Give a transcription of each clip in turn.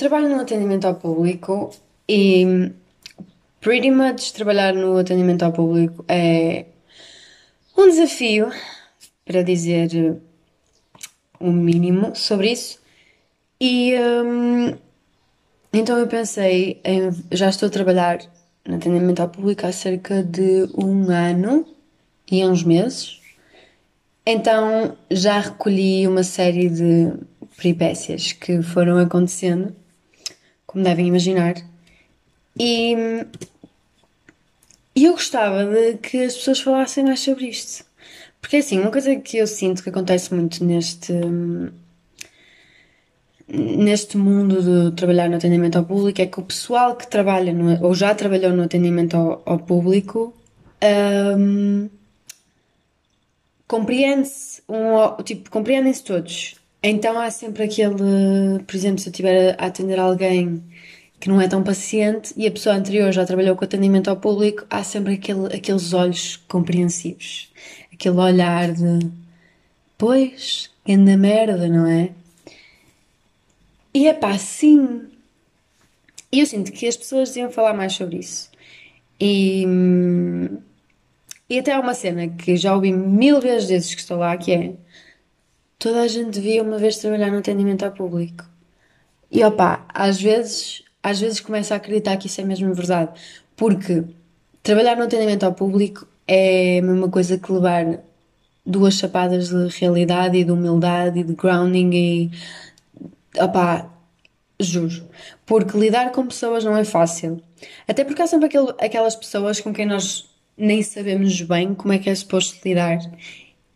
trabalho no atendimento ao público e pretty much trabalhar no atendimento ao público é um desafio, para dizer o mínimo sobre isso. E hum, então eu pensei, em, já estou a trabalhar no atendimento ao público há cerca de um ano e uns meses. Então já recolhi uma série de peripécias que foram acontecendo, como devem imaginar. E, e eu gostava de que as pessoas falassem mais sobre isto. Porque assim, uma coisa que eu sinto que acontece muito neste neste mundo de trabalhar no atendimento ao público é que o pessoal que trabalha no, ou já trabalhou no atendimento ao, ao público um, compreende-se um, tipo, compreendem-se todos. Então há sempre aquele, por exemplo, se eu estiver a atender alguém que não é tão paciente e a pessoa anterior já trabalhou com atendimento ao público, há sempre aquele, aqueles olhos compreensivos, aquele olhar de pois, anda merda, não é? E é pá, sim. E eu sinto que as pessoas deviam falar mais sobre isso. E, e até há uma cena que já ouvi mil vezes que estou lá, que é toda a gente devia uma vez trabalhar no atendimento ao público. E opá, às vezes, às vezes começo a acreditar que isso é mesmo verdade. Porque trabalhar no atendimento ao público é a mesma coisa que levar duas chapadas de realidade e de humildade e de grounding e opá, juro. Porque lidar com pessoas não é fácil. Até porque há sempre aquelas pessoas com quem nós nem sabemos bem como é que é suposto lidar.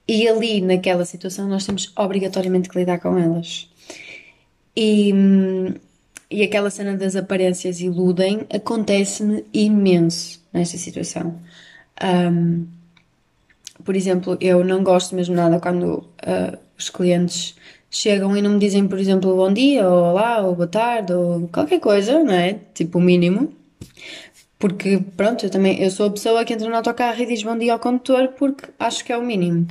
E ali, naquela situação, nós temos obrigatoriamente que lidar com elas. E, e aquela cena das aparências iludem acontece-me imenso nesta situação. Um, por exemplo, eu não gosto mesmo nada quando uh, os clientes chegam e não me dizem, por exemplo, bom dia, ou olá, ou boa tarde, ou qualquer coisa, não é? Tipo o mínimo. Porque, pronto, eu também eu sou a pessoa que entra no autocarro e diz bom dia ao condutor porque acho que é o mínimo.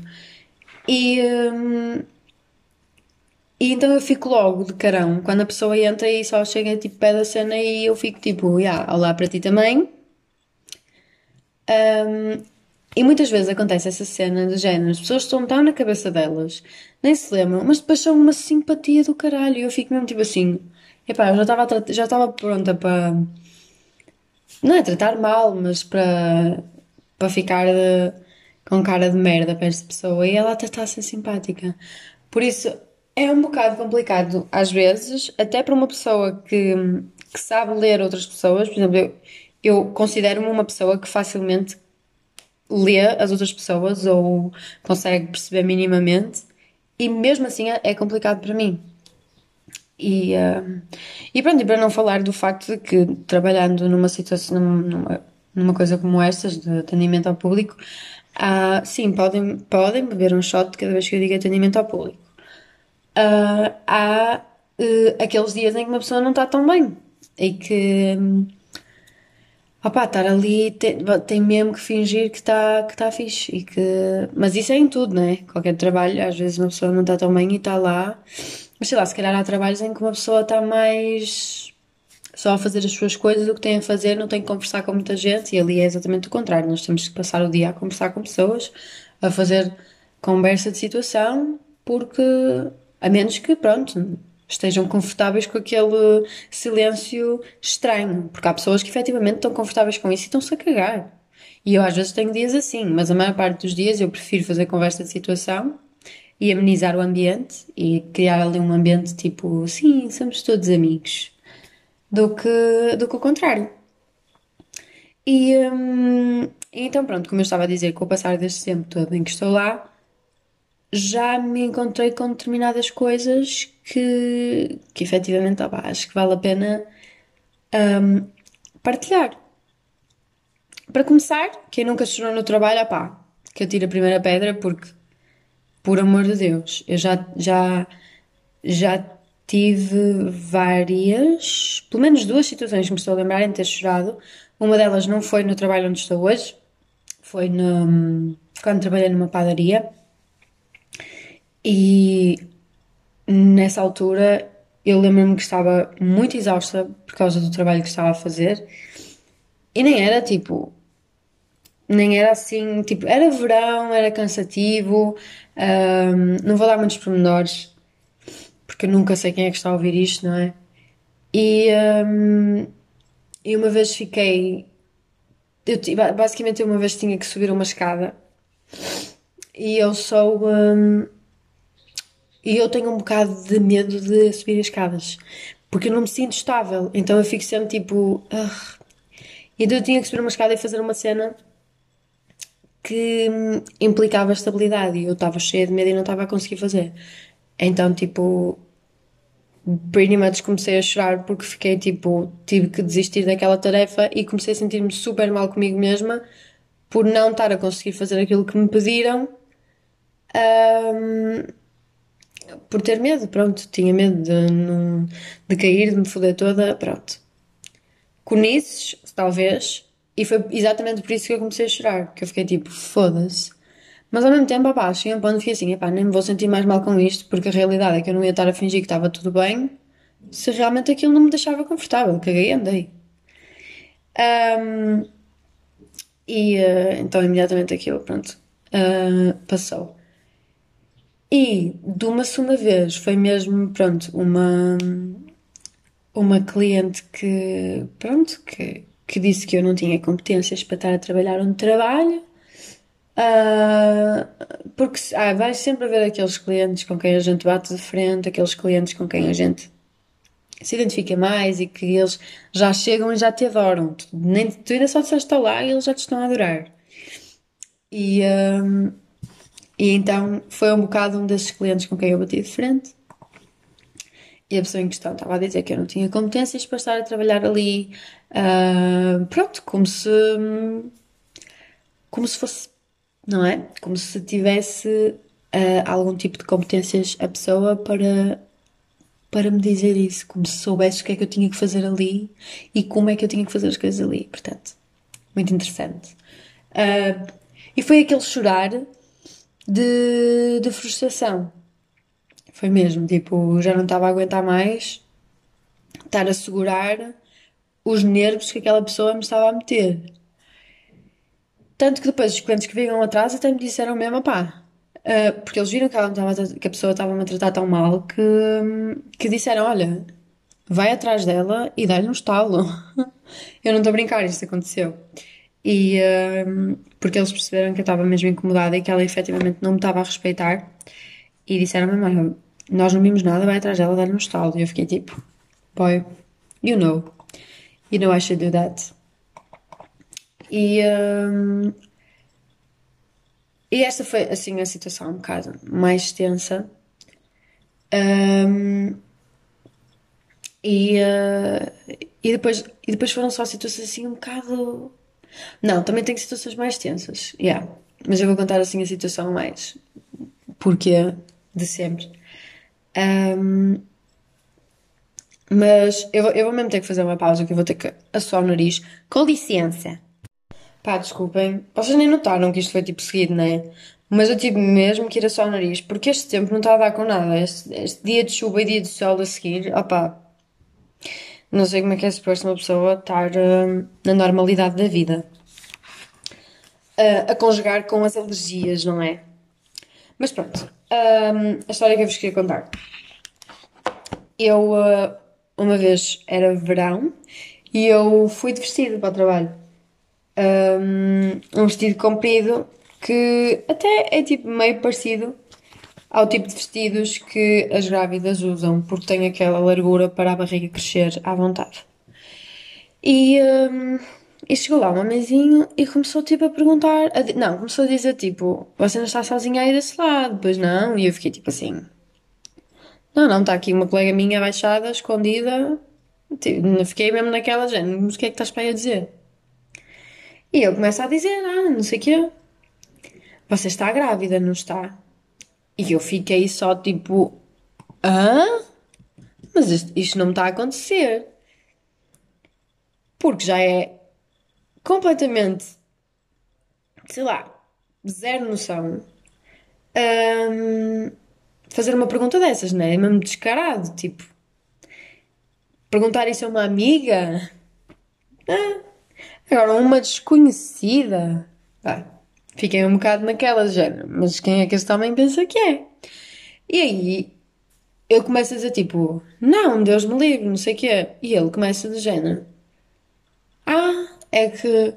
E, hum, e então eu fico logo de carão quando a pessoa entra e só chega tipo pé da cena e eu fico tipo, yeah, olá para ti também. Um, e muitas vezes acontece essa cena do género, as pessoas estão tão na cabeça delas, nem se lembram, mas depois são uma simpatia do caralho. E eu fico mesmo tipo assim, epá, eu já estava já estava pronta para não é tratar mal, mas para para ficar de, com cara de merda para esta pessoa e ela até está a ser simpática. Por isso é um bocado complicado às vezes, até para uma pessoa que, que sabe ler outras pessoas, por exemplo, eu, eu considero-me uma pessoa que facilmente lê as outras pessoas ou consegue perceber minimamente, e mesmo assim é, complicado para mim. E, uh, e pronto, e para não falar do facto de que trabalhando numa situação, numa, numa coisa como estas, de atendimento ao público, uh, sim, podem, podem beber um shot cada vez que eu digo atendimento ao público. Uh, há uh, aqueles dias em que uma pessoa não está tão bem e que. Um, opá, estar ali tem, tem mesmo que fingir que está que tá fixe. E que... Mas isso é em tudo, né? Qualquer trabalho, às vezes uma pessoa não está tão bem e está lá. Mas sei lá, se calhar há trabalhos em que uma pessoa está mais só a fazer as suas coisas, o que tem a fazer, não tem que conversar com muita gente, e ali é exatamente o contrário. Nós temos que passar o dia a conversar com pessoas, a fazer conversa de situação, porque a menos que, pronto, estejam confortáveis com aquele silêncio estranho, porque há pessoas que efetivamente estão confortáveis com isso e estão-se a cagar. E eu às vezes tenho dias assim, mas a maior parte dos dias eu prefiro fazer conversa de situação e amenizar o ambiente e criar ali um ambiente tipo, sim, somos todos amigos, do que, do que o contrário. E hum, então, pronto, como eu estava a dizer, com o passar deste tempo todo em que estou lá, já me encontrei com determinadas coisas que, que efetivamente acho que vale a pena um, partilhar. Para começar, quem nunca chorou no trabalho, opá, que eu tire a primeira pedra, porque, por amor de Deus, eu já, já, já tive várias, pelo menos duas situações que me estou a lembrar em ter chorado. Uma delas não foi no trabalho onde estou hoje, foi no, quando trabalhei numa padaria. E nessa altura eu lembro-me que estava muito exausta por causa do trabalho que estava a fazer e nem era tipo. Nem era assim, tipo, era verão, era cansativo, ahm, não vou dar muitos pormenores, porque nunca sei quem é que está a ouvir isto, não é? E, ahm, e uma vez fiquei. Eu, basicamente, eu uma vez tinha que subir uma escada e eu sou. ahm, e eu tenho um bocado de medo de subir as escadas, porque eu não me sinto estável, então eu fico sempre tipo. "Ugh." Então eu tinha que subir uma escada e fazer uma cena que hum, implicava estabilidade e eu estava cheia de medo e não estava a conseguir fazer. Então, tipo, pretty much comecei a chorar porque fiquei tipo, tive que desistir daquela tarefa e comecei a sentir-me super mal comigo mesma por não estar a conseguir fazer aquilo que me pediram, hum, por ter medo, pronto, tinha medo de, de cair, de me foder toda, pronto. Conices, talvez, e foi exatamente por isso que eu comecei a chorar, que eu fiquei tipo, foda-se. Mas ao mesmo tempo, opá, cheguei a um ponto e fiquei assim, epá, nem me vou sentir mais mal com isto, porque a realidade é que eu não ia estar a fingir que estava tudo bem se realmente aquilo não me deixava confortável, caguei e andei. Ahm, e eh, então imediatamente aquilo, pronto, ah, passou. E de uma segunda vez foi mesmo, pronto, uma, uma cliente que, pronto, que, que disse que eu não tinha competências para estar a trabalhar onde trabalho. Ah, porque ah, vai sempre haver aqueles clientes com quem a gente bate de frente, aqueles clientes com quem a gente se identifica mais e que eles já chegam e já te adoram. Tu, nem, tu ainda só disseste lá e eles já te estão a adorar. E, ah, e então foi um bocado um desses clientes com quem eu bati de frente. E a pessoa em questão estava a dizer que eu não tinha competências para estar a trabalhar ali. ah, pronto, como se. Como se fosse. Não é? Como se tivesse ah, algum tipo de competências a pessoa para, para me dizer isso. Como se soubesse o que é que eu tinha que fazer ali e como é que eu tinha que fazer as coisas ali. Portanto, muito interessante. Ah, e foi aquele chorar de, de frustração. Foi mesmo, tipo, já não estava a aguentar mais estar a segurar os nervos que aquela pessoa me estava a meter. Tanto que depois os clientes que vinham atrás até me disseram mesmo, pá, porque eles viram que, ela me estava a tra- que a pessoa estava-me a tratar tão mal que, que disseram, olha, vai atrás dela e dá-lhe um estalo. Eu não estou a brincar, isto aconteceu. E hum, porque eles perceberam que eu estava mesmo incomodada e que ela efetivamente não me estava a respeitar e disseram-me, olha, nós não vimos nada, vai atrás dela, dá-lhe um estalo. E eu fiquei tipo, boy, you know, you know I should do that. E, hum, e esta foi assim a situação um bocado mais tensa. Hum, e, eh, e depois, e depois foram só situações assim um bocado. Não, também tenho situações mais tensas, yeah. Mas eu vou contar assim a situação mais porquê de sempre. Hum, mas eu, eu vou mesmo ter que fazer uma pausa, que eu vou ter que assoar o nariz. Com licença. Pá, desculpem. Vocês nem notaram que isto foi tipo seguido, né? Mas eu tive mesmo que ir assoar o nariz, porque este tempo não está a dar com nada. Este, este dia de chuva e dia de sol a seguir, opá, não sei como é que é suposto uma pessoa estar hum, na normalidade da vida. Ah, a conjugar com as alergias, não é? Mas pronto, hum, a história que eu vos queria contar. Eu, ah, uma vez era verão e eu fui de vestido para o trabalho. Um, um vestido comprido que até é tipo meio parecido ao tipo de vestidos que as grávidas usam, porque tem aquela largura para a barriga crescer à vontade. E, hum, e chegou lá um homenzinho e começou tipo a perguntar, a não, começou a dizer tipo, você não está sozinha aí desse lado? Pois não, e eu fiquei tipo assim, não, não, está aqui uma colega minha abaixada, escondida, Tipo, fiquei mesmo naquela género, mas o que é que estás para aí a dizer? E ele começa a dizer, ah, não sei o quê, você está grávida, não está? E eu fiquei só tipo, hã? Mas isto, isto não me está a acontecer. Porque já é completamente, sei lá, zero noção. hum, fazer uma pergunta dessas, não é? É mesmo descarado, tipo, perguntar isso a uma amiga? Ah, agora, uma desconhecida. Ah, fiquei um bocado naquela género, mas quem é que este homem pensa que é? E aí eu começo a dizer tipo, não, Deus me livre, não sei o quê. E ele começa do género, ah, é que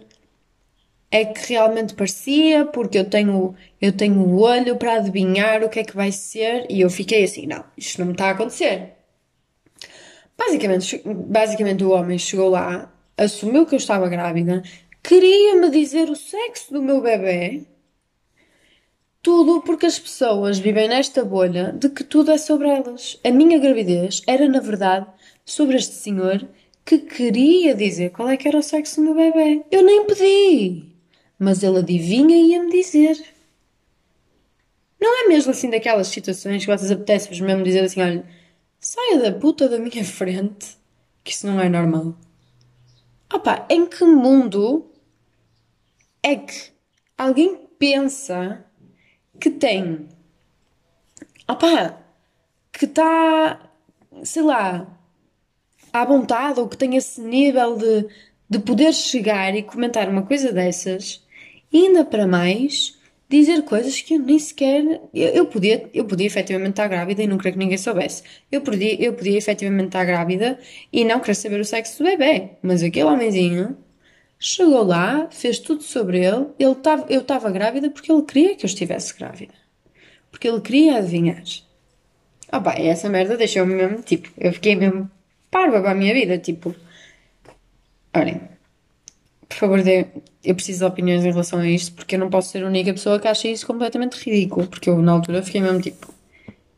é que realmente parecia, porque eu tenho, eu tenho o olho para adivinhar o que é que vai ser, e eu fiquei assim, não, isto não me está a acontecer. Basicamente, basicamente o homem chegou lá, assumiu que eu estava grávida, queria-me dizer o sexo do meu bebê, tudo porque as pessoas vivem nesta bolha de que tudo é sobre elas. A minha gravidez era, na verdade, sobre este senhor que queria dizer qual é que era o sexo do meu bebê. Eu nem pedi mas ele adivinha e ia-me dizer. Não é mesmo assim daquelas situações que vocês apetecem-vos mesmo dizer assim: olha, saia da puta da minha frente, que isso não é normal. Opa, em que mundo é que alguém pensa que tem. Opa, que está, sei lá, à vontade ou que tem esse nível de, de poder chegar e comentar uma coisa dessas e ainda para mais, dizer coisas que eu nem sequer. Eu, eu, podia, eu podia efetivamente estar grávida e não querer que ninguém soubesse. Eu podia, eu podia efetivamente estar grávida e não querer saber o sexo do bebê. Mas aquele homenzinho chegou lá, fez tudo sobre ele. ele tava, eu estava grávida porque ele queria que eu estivesse grávida. Porque ele queria adivinhar. Ah, pá, essa merda deixou-me mesmo, tipo, eu fiquei mesmo parva para a minha vida, tipo. Olhem, por favor, dê, eu preciso de opiniões em relação a isto, porque eu não posso ser a única pessoa que acha isso completamente ridículo, porque eu na altura fiquei mesmo tipo,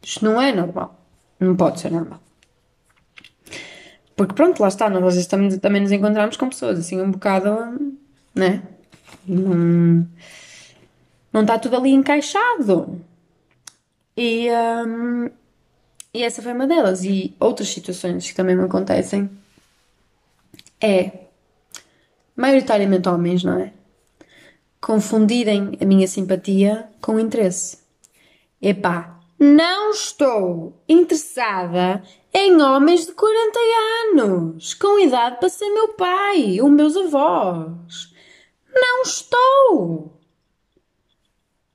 isto não é normal, não pode ser normal. Porque pronto, lá está, nós às vezes também, também nos encontramos com pessoas assim um bocado, né? Não, não está tudo ali encaixado. E, um, e essa foi uma delas. E outras situações que também me acontecem é maioritariamente homens, não é? Confundirem a minha simpatia com interesse. Epá, não estou interessada em homens de 40 anos, com idade para ser meu pai ou meus avós. Não estou!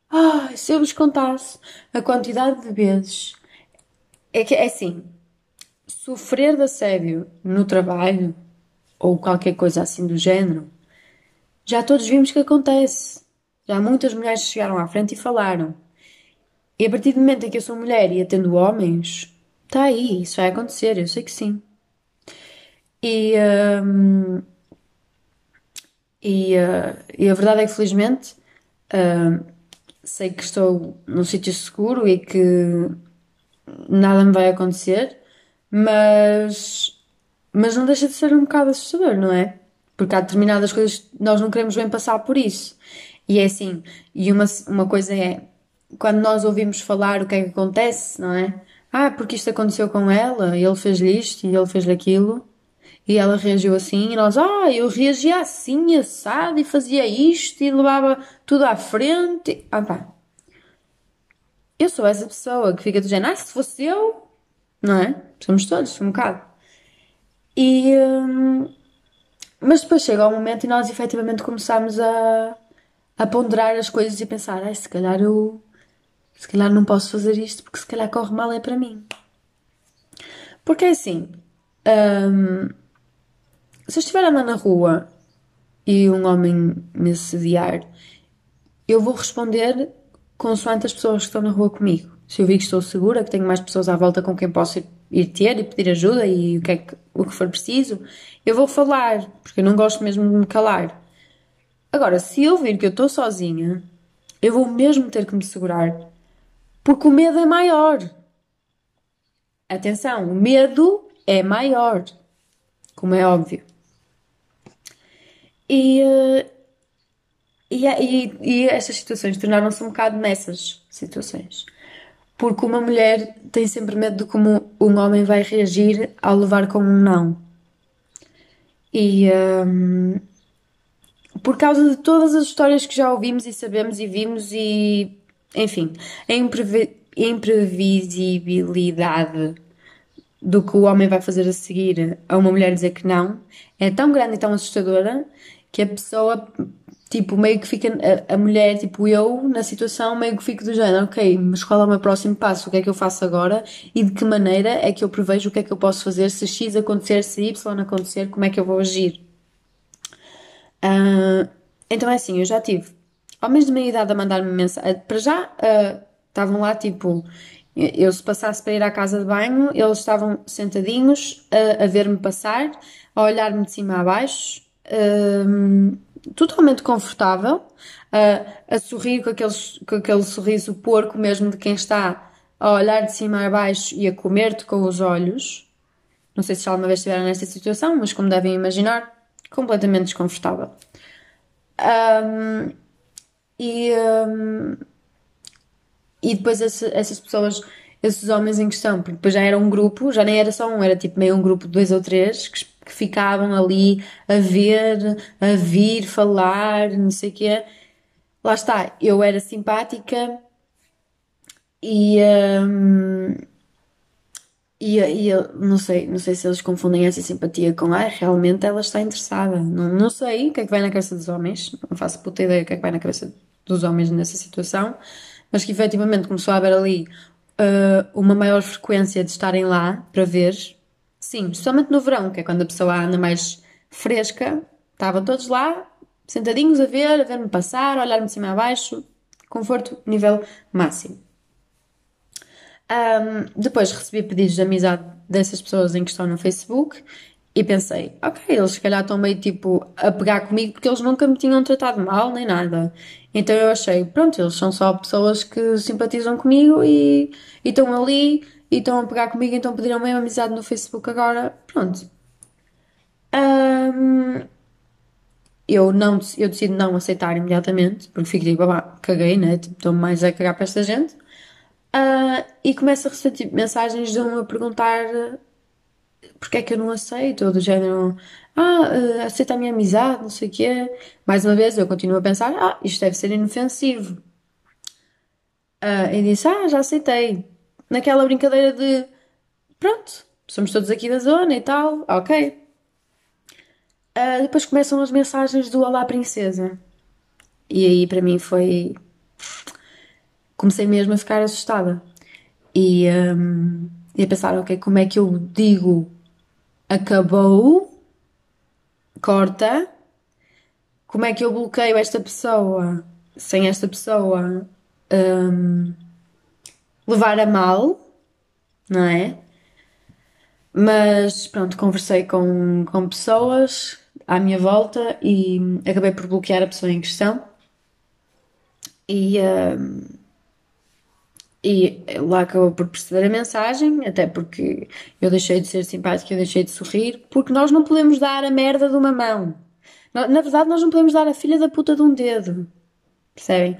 Ai, se eu vos contasse a quantidade de vezes. É que é assim: sofrer de assédio no trabalho ou qualquer coisa assim do género, já todos vimos que acontece. Já muitas mulheres chegaram à frente e falaram. E a partir do momento em que eu sou mulher e atendo homens, está aí, isso vai acontecer, eu sei que sim. E, um, e, uh, e, a verdade é que, felizmente, uh, sei que estou num sítio seguro e que nada me vai acontecer, mas mas não deixa de ser um bocado assustador, não é? Porque há determinadas coisas que nós não queremos bem passar por isso. E é assim, e uma, uma coisa é, quando nós ouvimos falar o que é que acontece, não é? Ah, porque isto aconteceu com ela, ele fez-lhe isto e ele fez-lhe aquilo, e ela reagiu assim, e nós, ah, eu reagia assim, assado, e fazia isto, e levava tudo à frente. Ah, pá. Eu sou essa pessoa que fica dizendo, ah, se fosse eu, não é? Somos todos, um bocado. E, hum, mas depois chega o momento e nós efetivamente começamos a, a ponderar as coisas e pensar, ai, se calhar eu se calhar não posso fazer isto porque se calhar corre mal é para mim. Porque é assim, hum, se eu estiver andando na rua e um homem me assediar, eu vou responder consoante as pessoas que estão na rua comigo. Se eu vi que estou segura, que tenho mais pessoas à volta com quem posso ir ter e pedir ajuda e o que, é que, o que for preciso, eu vou falar, porque eu não gosto mesmo de me calar. Agora, se eu vir que eu estou sozinha, eu vou mesmo ter que me segurar, porque o medo é maior. Atenção, o medo é maior, como é óbvio. E, eh, e, e, e estas situações tornaram-se um bocado nessas situações porque uma mulher tem sempre medo de como um homem vai reagir ao levar com um não. E um, por causa de todas as histórias que já ouvimos e sabemos e vimos, e enfim, a imprevisibilidade do que o homem vai fazer a seguir a uma mulher dizer que não é tão grande e tão assustadora que a pessoa, tipo, meio que fica, a, a mulher, tipo, eu, na situação, meio que fico do género, ok, mas qual é o meu próximo passo? O que é que eu faço agora? E de que maneira é que eu prevejo o que é que eu posso fazer se X acontecer, se Y acontecer, como é que eu vou agir? Uh, então é assim, eu já tive homens de meia idade a mandar-me mensagem. Para já, uh, estavam lá, tipo, eu se passasse para ir à casa de banho, eles estavam sentadinhos a, a ver-me passar, a olhar-me de cima a baixo, um, totalmente confortável, a, a sorrir com, aqueles, com aquele sorriso porco mesmo de quem está a olhar de cima a baixo e a comer-te com os olhos. Não sei se alguma vez estiveram nesta situação, mas como devem imaginar, completamente desconfortável. Um, e, um, e depois esse, essas pessoas, esses homens em questão, porque depois já era um grupo, já nem era só um, era tipo meio um grupo de dois ou três que, que ficavam ali a ver, a vir, falar, não sei o quê. Lá está, eu era simpática e, um, e, e não sei, não sei se eles confundem essa simpatia com ah, realmente ela está interessada. Não, não sei o que é que vai na cabeça dos homens, não faço puta ideia o que é que vai na cabeça dos homens nessa situação mas que efetivamente começou a haver ali uh, uma maior frequência de estarem lá para ver. Sim, especialmente no verão, que é quando a pessoa anda mais fresca, estavam todos lá, sentadinhos a ver, a ver-me passar, a olhar-me de cima a baixo, conforto nível máximo. Um, depois recebi pedidos de amizade dessas pessoas em questão no Facebook e pensei, ok, eles se calhar estão meio tipo a pegar comigo porque eles nunca me tinham tratado mal nem nada. Então eu achei, pronto, eles são só pessoas que simpatizam comigo e estão ali e estão a pegar comigo, então pediram mesmo amizade no Facebook agora. Pronto. Um, eu, não, eu decido não aceitar imediatamente, porque fico tipo, ah, caguei, né? Tipo, estou mais a cagar para esta gente. Uh, e começo a receber tipo, mensagens de um a perguntar porque é que eu não aceito? Ou do género, ah, uh, aceita a minha amizade, não sei o quê. Mais uma vez, eu continuo a pensar, ah, isto deve ser inofensivo. Uh, e disse, ah, já aceitei. Naquela brincadeira de, pronto, somos todos aqui da zona e tal, ok. Uh, depois começam as mensagens do Olá Princesa. E aí para mim foi. Comecei mesmo a ficar assustada. E, um, e a pensar, ok, como é que eu digo acabou, corta. Como é que eu bloqueio esta pessoa sem esta pessoa um, levar a mal, não é? Mas pronto, conversei com, com pessoas à minha volta e acabei por bloquear a pessoa em questão. E, um, e lá acabou por perceber a mensagem, até porque eu deixei de ser simpática, eu deixei de sorrir, porque nós não podemos dar a merda de uma mão. Na verdade, nós não podemos dar a filha da puta de um dedo. Percebem?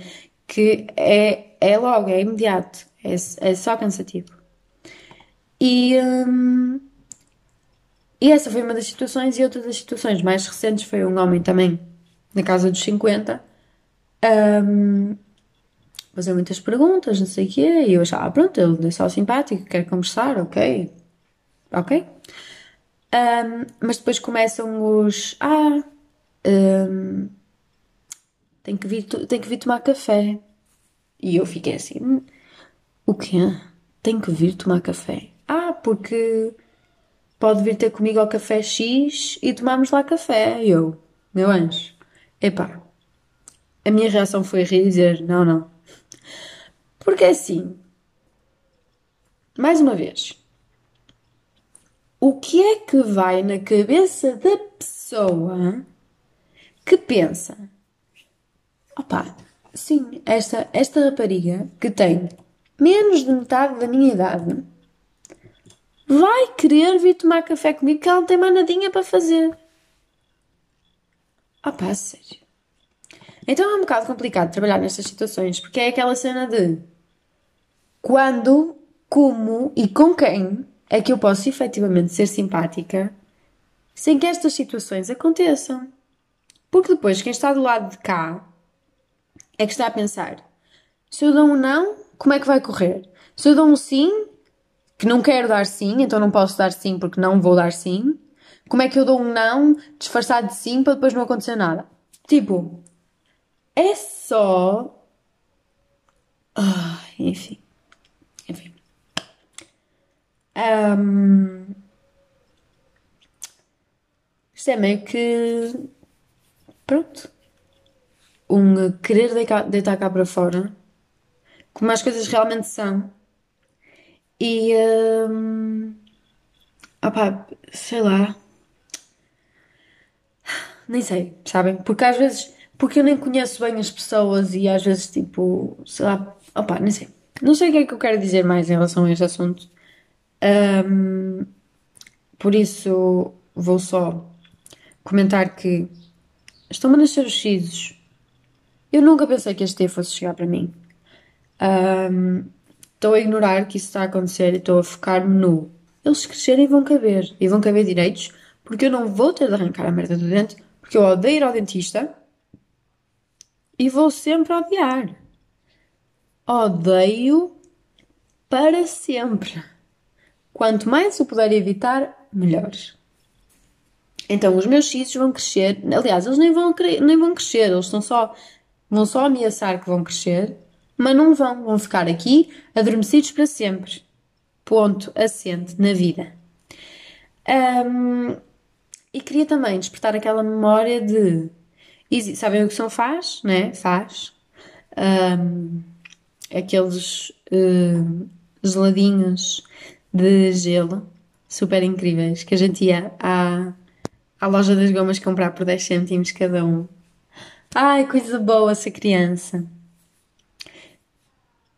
Que é, é logo, é imediato. É, é só cansativo. E, hum, e essa foi uma das situações, e outra das situações mais recentes foi um homem também na casa dos 50. Um, fazer muitas perguntas, não sei o quê, e eu achava, ah, pronto, ele é só simpático, quer conversar, ok, ok. Um, mas depois começam os, ah, um, tem que vir, tem que vir tomar café. E eu fiquei assim, hum, o quê? Tem que vir tomar café? Ah, porque pode vir ter comigo ao café X e tomarmos lá café. Eu, meu anjo, epá, a minha reação foi rir e dizer, não, não, porque assim, mais uma vez, o que é que vai na cabeça da pessoa que pensa: opá, sim, esta, esta rapariga que tem menos de metade da minha idade vai querer vir tomar café comigo que ela não tem mais nadinha para fazer. Opá, sério. Então é um bocado complicado trabalhar nestas situações porque é aquela cena de quando, como e com quem é que eu posso efetivamente ser simpática sem que estas situações aconteçam. Porque depois quem está do lado de cá é que está a pensar: se eu dou um não, como é que vai correr? Se eu dou um sim, que não quero dar sim, então não posso dar sim porque não vou dar sim. Como é que eu dou um não disfarçado de sim para depois não acontecer nada? Tipo, é só. Ah, enfim. Enfim. Um... Isto é meio que. Pronto. Um querer deitar, cá para fora. Como as coisas realmente são. E. Um... Opá, sei lá. Nem sei, sabem? Porque às vezes. Porque eu nem conheço bem as pessoas e às vezes, tipo. Sei lá. Opá, nem sei. Não sei o que é que eu quero dizer mais em relação a este assunto. Um, por isso, vou só comentar que estão-me a nascer os sisos. Eu nunca pensei que este dia fosse chegar para mim. Um, estou a ignorar que isso está a acontecer e estou a focar-me no. Eles crescerem vão caber. E vão caber direitos, porque eu não vou ter de arrancar a merda do dente, porque eu odeio ir ao dentista e vou sempre odiar. Odeio para sempre. Quanto mais eu puder evitar, melhor. Então os meus sisos vão crescer. Aliás, eles nem vão, nem vão crescer, eles estão só, vão só ameaçar que vão crescer, mas não vão. Vão ficar aqui adormecidos para sempre. Ponto assente na vida. Um, e queria também despertar aquela memória de. Sabem o que são faz, né? Faz. Um, aqueles uh, geladinhos de gelo super incríveis que a gente ia à, à loja das gomas comprar por 10 cêntimos cada um. Ai, coisa boa ser criança.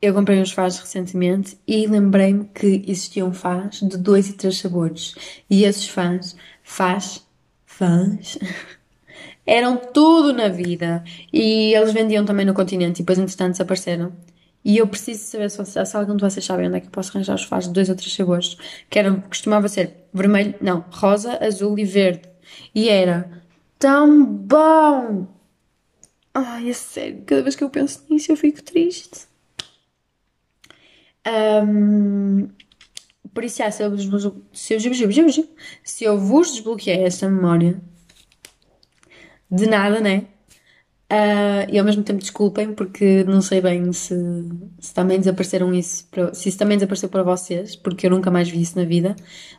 Eu comprei uns faz recentemente e lembrei-me que existiam faz de dois e três sabores. E esses faz, faz, faz, eram tudo na vida. E eles vendiam também no continente e depois, entretanto, desapareceram. E eu preciso saber se, vocês, se algum de vocês sabem onde é que eu posso arranjar os faz de dois ou três sabores. Que eram, costumava ser vermelho, não, rosa, azul e verde. E era tão bom! Ai, é sério, cada vez que eu penso nisso eu fico triste. Um, por isso, se eu, se, eu, se eu vos desbloqueei essa memória, de nada, né? Uh, e ao mesmo tempo desculpem porque não sei bem se, se também desapareceram isso para, se isso também desapareceu para vocês, porque eu nunca mais vi isso na vida.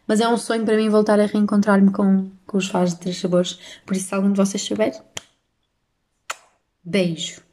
Mas é um sonho para mim voltar a reencontrar-me com, com os faz de três sabores. Por isso, se algum de vocês souber, beijo.